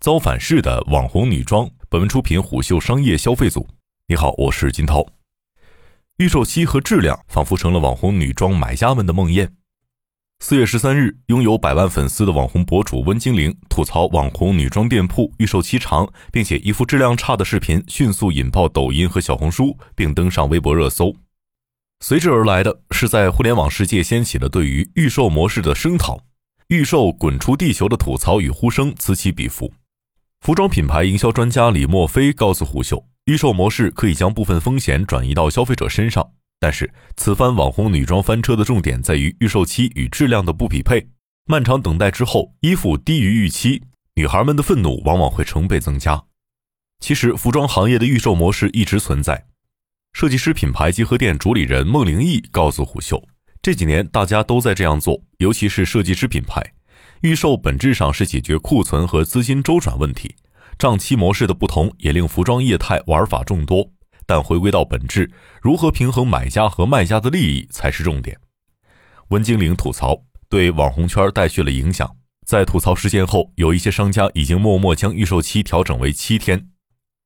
遭反噬的网红女装。本文出品虎嗅商业消费组。你好，我是金涛。预售期和质量仿佛成了网红女装买家们的梦魇。四月十三日，拥有百万粉丝的网红博主温精灵吐槽网红女装店铺预售期长，并且衣服质量差的视频迅速引爆抖音和小红书，并登上微博热搜。随之而来的是在互联网世界掀起了对于预售模式的声讨，预售滚出地球的吐槽与呼声此起彼伏。服装品牌营销专家李墨菲告诉虎嗅，预售模式可以将部分风险转移到消费者身上。但是，此番网红女装翻车的重点在于预售期与质量的不匹配，漫长等待之后，衣服低于预期，女孩们的愤怒往往会成倍增加。其实，服装行业的预售模式一直存在。设计师品牌集合店主理人孟灵义告诉虎嗅，这几年大家都在这样做，尤其是设计师品牌。预售本质上是解决库存和资金周转问题，账期模式的不同也令服装业态玩法众多。但回归到本质，如何平衡买家和卖家的利益才是重点。温精灵吐槽对网红圈带去了影响，在吐槽事件后，有一些商家已经默默将预售期调整为七天。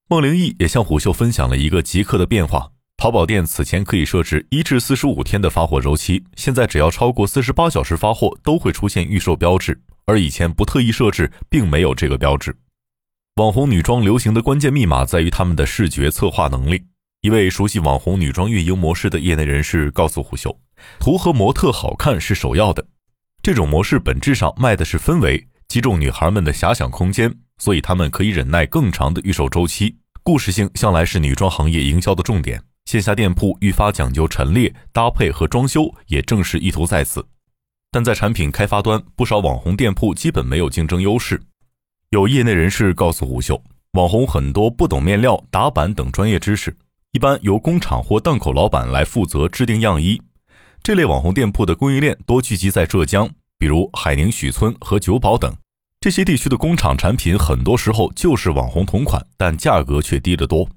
孟灵义也向虎嗅分享了一个即刻的变化：淘宝店此前可以设置一至四十五天的发货周期，现在只要超过四十八小时发货，都会出现预售标志，而以前不特意设置，并没有这个标志。网红女装流行的关键密码在于他们的视觉策划能力。一位熟悉网红女装运营模式的业内人士告诉虎嗅：“图和模特好看是首要的。这种模式本质上卖的是氛围，击中女孩们的遐想空间，所以他们可以忍耐更长的预售周期。故事性向来是女装行业营销的重点，线下店铺愈发讲究陈列、搭配和装修，也正是意图在此。但在产品开发端，不少网红店铺基本没有竞争优势。有业内人士告诉虎嗅，网红很多不懂面料、打版等专业知识。”一般由工厂或档口老板来负责制定样衣，这类网红店铺的供应链多聚集在浙江，比如海宁许村和九堡等。这些地区的工厂产品很多时候就是网红同款，但价格却低得多。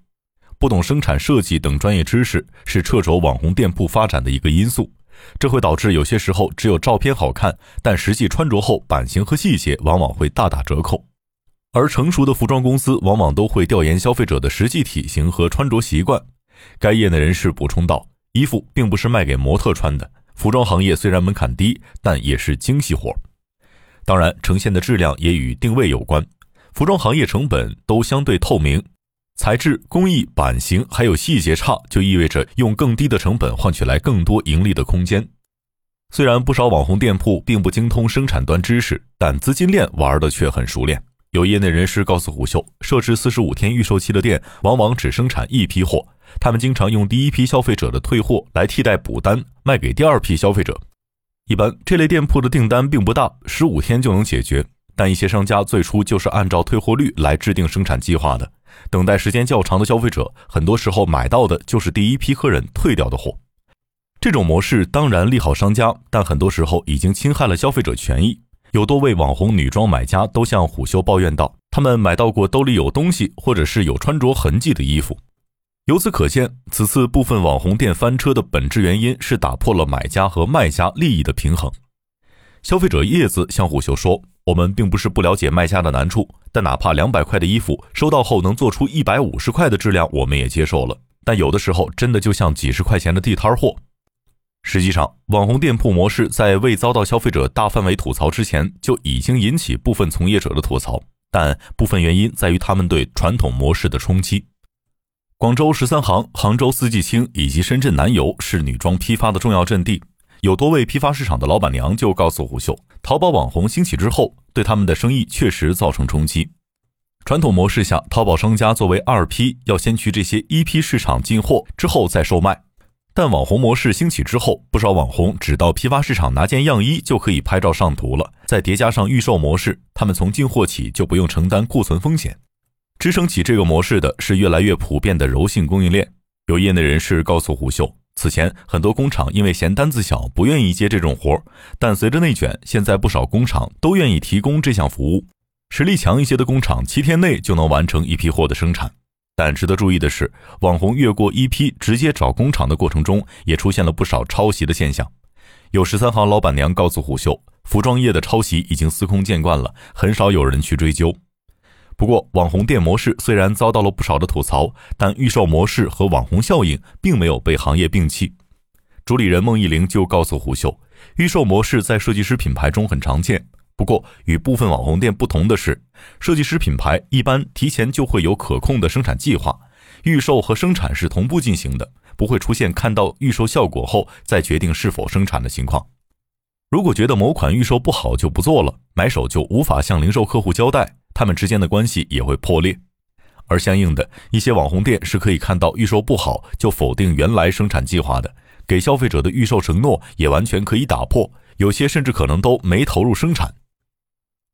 不懂生产设计等专业知识是掣肘网红店铺发展的一个因素，这会导致有些时候只有照片好看，但实际穿着后版型和细节往往会大打折扣。而成熟的服装公司往往都会调研消费者的实际体型和穿着习惯。该业内人士补充道：“衣服并不是卖给模特穿的，服装行业虽然门槛低，但也是精细活。当然，呈现的质量也与定位有关。服装行业成本都相对透明，材质、工艺、版型还有细节差，就意味着用更低的成本换取来更多盈利的空间。虽然不少网红店铺并不精通生产端知识，但资金链玩的却很熟练。”有业内人士告诉虎嗅，设置四十五天预售期的店往往只生产一批货，他们经常用第一批消费者的退货来替代补单，卖给第二批消费者。一般这类店铺的订单并不大，十五天就能解决。但一些商家最初就是按照退货率来制定生产计划的，等待时间较长的消费者，很多时候买到的就是第一批客人退掉的货。这种模式当然利好商家，但很多时候已经侵害了消费者权益。有多位网红女装买家都向虎嗅抱怨道，他们买到过兜里有东西，或者是有穿着痕迹的衣服。由此可见，此次部分网红店翻车的本质原因是打破了买家和卖家利益的平衡。消费者叶子向虎嗅说：“我们并不是不了解卖家的难处，但哪怕两百块的衣服收到后能做出一百五十块的质量，我们也接受了。但有的时候真的就像几十块钱的地摊货。”实际上，网红店铺模式在未遭到消费者大范围吐槽之前，就已经引起部分从业者的吐槽。但部分原因在于他们对传统模式的冲击。广州十三行、杭州四季青以及深圳南油是女装批发的重要阵地。有多位批发市场的老板娘就告诉虎秀，淘宝网红兴起之后，对他们的生意确实造成冲击。传统模式下，淘宝商家作为二批，要先去这些一批市场进货，之后再售卖。但网红模式兴起之后，不少网红只到批发市场拿件样衣就可以拍照上图了。再叠加上预售模式，他们从进货起就不用承担库存风险。支撑起这个模式的是越来越普遍的柔性供应链。有业内人士告诉虎秀，此前很多工厂因为嫌单子小，不愿意接这种活儿但随着内卷，现在不少工厂都愿意提供这项服务。实力强一些的工厂，七天内就能完成一批货的生产。但值得注意的是，网红越过一批直接找工厂的过程中，也出现了不少抄袭的现象。有十三行老板娘告诉虎嗅，服装业的抄袭已经司空见惯了，很少有人去追究。不过，网红店模式虽然遭到了不少的吐槽，但预售模式和网红效应并没有被行业摒弃。主理人孟艺玲就告诉虎嗅，预售模式在设计师品牌中很常见。不过，与部分网红店不同的是，设计师品牌一般提前就会有可控的生产计划，预售和生产是同步进行的，不会出现看到预售效果后再决定是否生产的情况。如果觉得某款预售不好就不做了，买手就无法向零售客户交代。他们之间的关系也会破裂，而相应的一些网红店是可以看到预售不好就否定原来生产计划的，给消费者的预售承诺也完全可以打破，有些甚至可能都没投入生产。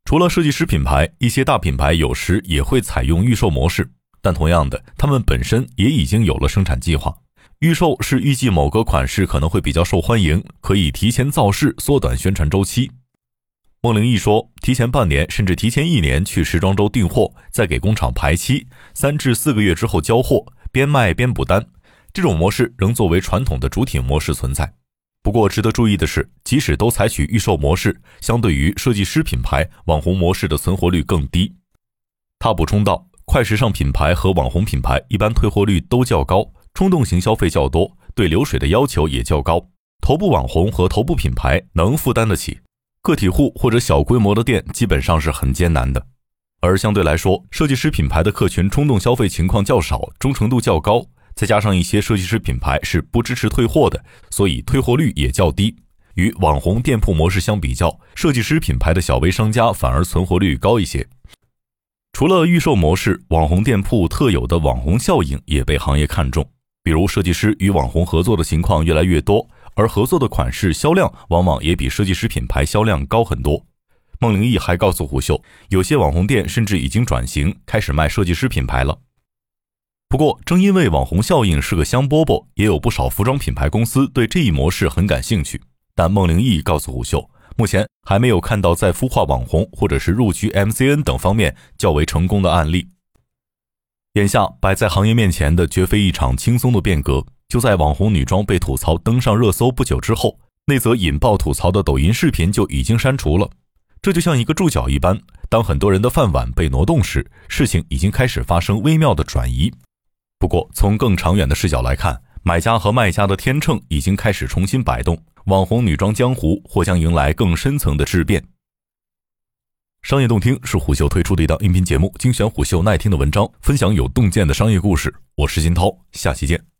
除了设计师品牌，一些大品牌有时也会采用预售模式，但同样的，他们本身也已经有了生产计划。预售是预计某个款式可能会比较受欢迎，可以提前造势，缩短宣传周期。孟玲义说：“提前半年甚至提前一年去时装周订货，再给工厂排期，三至四个月之后交货，边卖边补单。这种模式仍作为传统的主体模式存在。不过，值得注意的是，即使都采取预售模式，相对于设计师品牌，网红模式的存活率更低。”他补充道：“快时尚品牌和网红品牌一般退货率都较高，冲动型消费较多，对流水的要求也较高。头部网红和头部品牌能负担得起。”个体户或者小规模的店基本上是很艰难的，而相对来说，设计师品牌的客群冲动消费情况较少，忠诚度较高，再加上一些设计师品牌是不支持退货的，所以退货率也较低。与网红店铺模式相比较，设计师品牌的小微商家反而存活率高一些。除了预售模式，网红店铺特有的网红效应也被行业看重，比如设计师与网红合作的情况越来越多。而合作的款式销量往往也比设计师品牌销量高很多。孟玲义还告诉虎嗅，有些网红店甚至已经转型开始卖设计师品牌了。不过，正因为网红效应是个香饽饽，也有不少服装品牌公司对这一模式很感兴趣。但孟玲义告诉虎嗅，目前还没有看到在孵化网红或者是入局 MCN 等方面较为成功的案例。眼下摆在行业面前的绝非一场轻松的变革。就在网红女装被吐槽登上热搜不久之后，那则引爆吐槽的抖音视频就已经删除了。这就像一个注脚一般，当很多人的饭碗被挪动时，事情已经开始发生微妙的转移。不过，从更长远的视角来看，买家和卖家的天秤已经开始重新摆动，网红女装江湖或将迎来更深层的质变。商业洞听是虎嗅推出的一档音频节目，精选虎嗅耐听的文章，分享有洞见的商业故事。我是金涛，下期见。